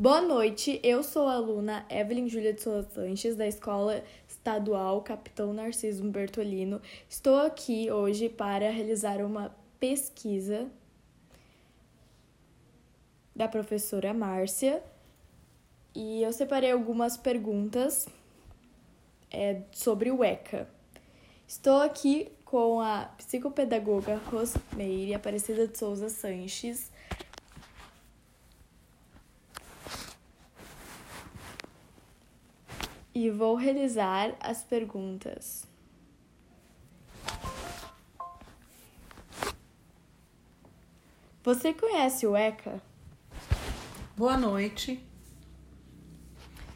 Boa noite, eu sou a aluna Evelyn Júlia de Souza Sanches, da Escola Estadual Capitão Narciso Bertolino. Estou aqui hoje para realizar uma pesquisa da professora Márcia e eu separei algumas perguntas é, sobre o ECA. Estou aqui com a psicopedagoga Rosmeire Aparecida de Souza Sanches e vou realizar as perguntas. Você conhece o ECA? Boa noite.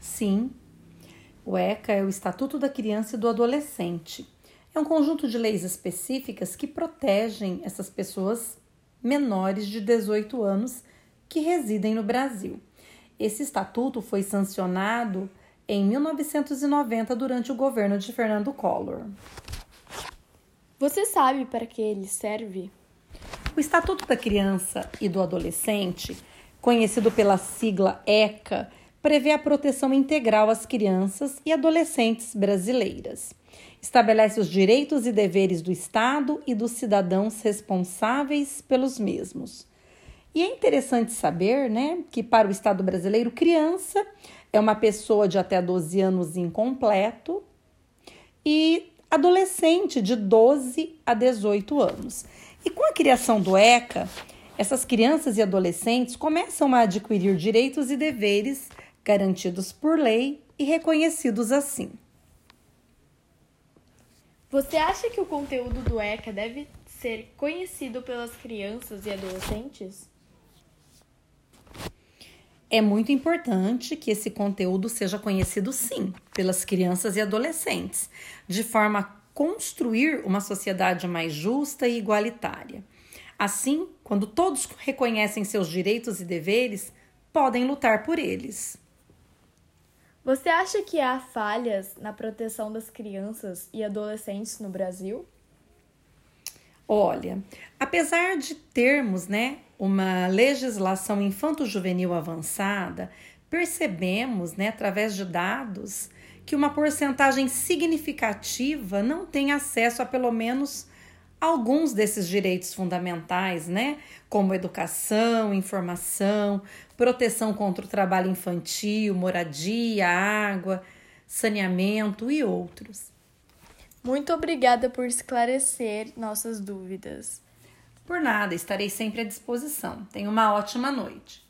Sim, o ECA é o Estatuto da Criança e do Adolescente. É um conjunto de leis específicas que protegem essas pessoas menores de 18 anos que residem no Brasil. Esse estatuto foi sancionado em 1990 durante o governo de Fernando Collor. Você sabe para que ele serve? O Estatuto da Criança e do Adolescente, conhecido pela sigla ECA, prevê a proteção integral às crianças e adolescentes brasileiras. Estabelece os direitos e deveres do Estado e dos cidadãos responsáveis pelos mesmos. E é interessante saber, né, que para o Estado brasileiro, criança é uma pessoa de até 12 anos incompleto e adolescente de 12 a 18 anos. E com a criação do ECA, essas crianças e adolescentes começam a adquirir direitos e deveres garantidos por lei e reconhecidos assim. Você acha que o conteúdo do ECA deve ser conhecido pelas crianças e adolescentes? É muito importante que esse conteúdo seja conhecido, sim, pelas crianças e adolescentes, de forma a construir uma sociedade mais justa e igualitária. Assim, quando todos reconhecem seus direitos e deveres, podem lutar por eles. Você acha que há falhas na proteção das crianças e adolescentes no Brasil? Olha, apesar de termos, né, uma legislação infanto-juvenil avançada, percebemos, né, através de dados, que uma porcentagem significativa não tem acesso a pelo menos alguns desses direitos fundamentais, né, como educação, informação, proteção contra o trabalho infantil, moradia, água, saneamento e outros. Muito obrigada por esclarecer nossas dúvidas. Por nada, estarei sempre à disposição. Tenha uma ótima noite.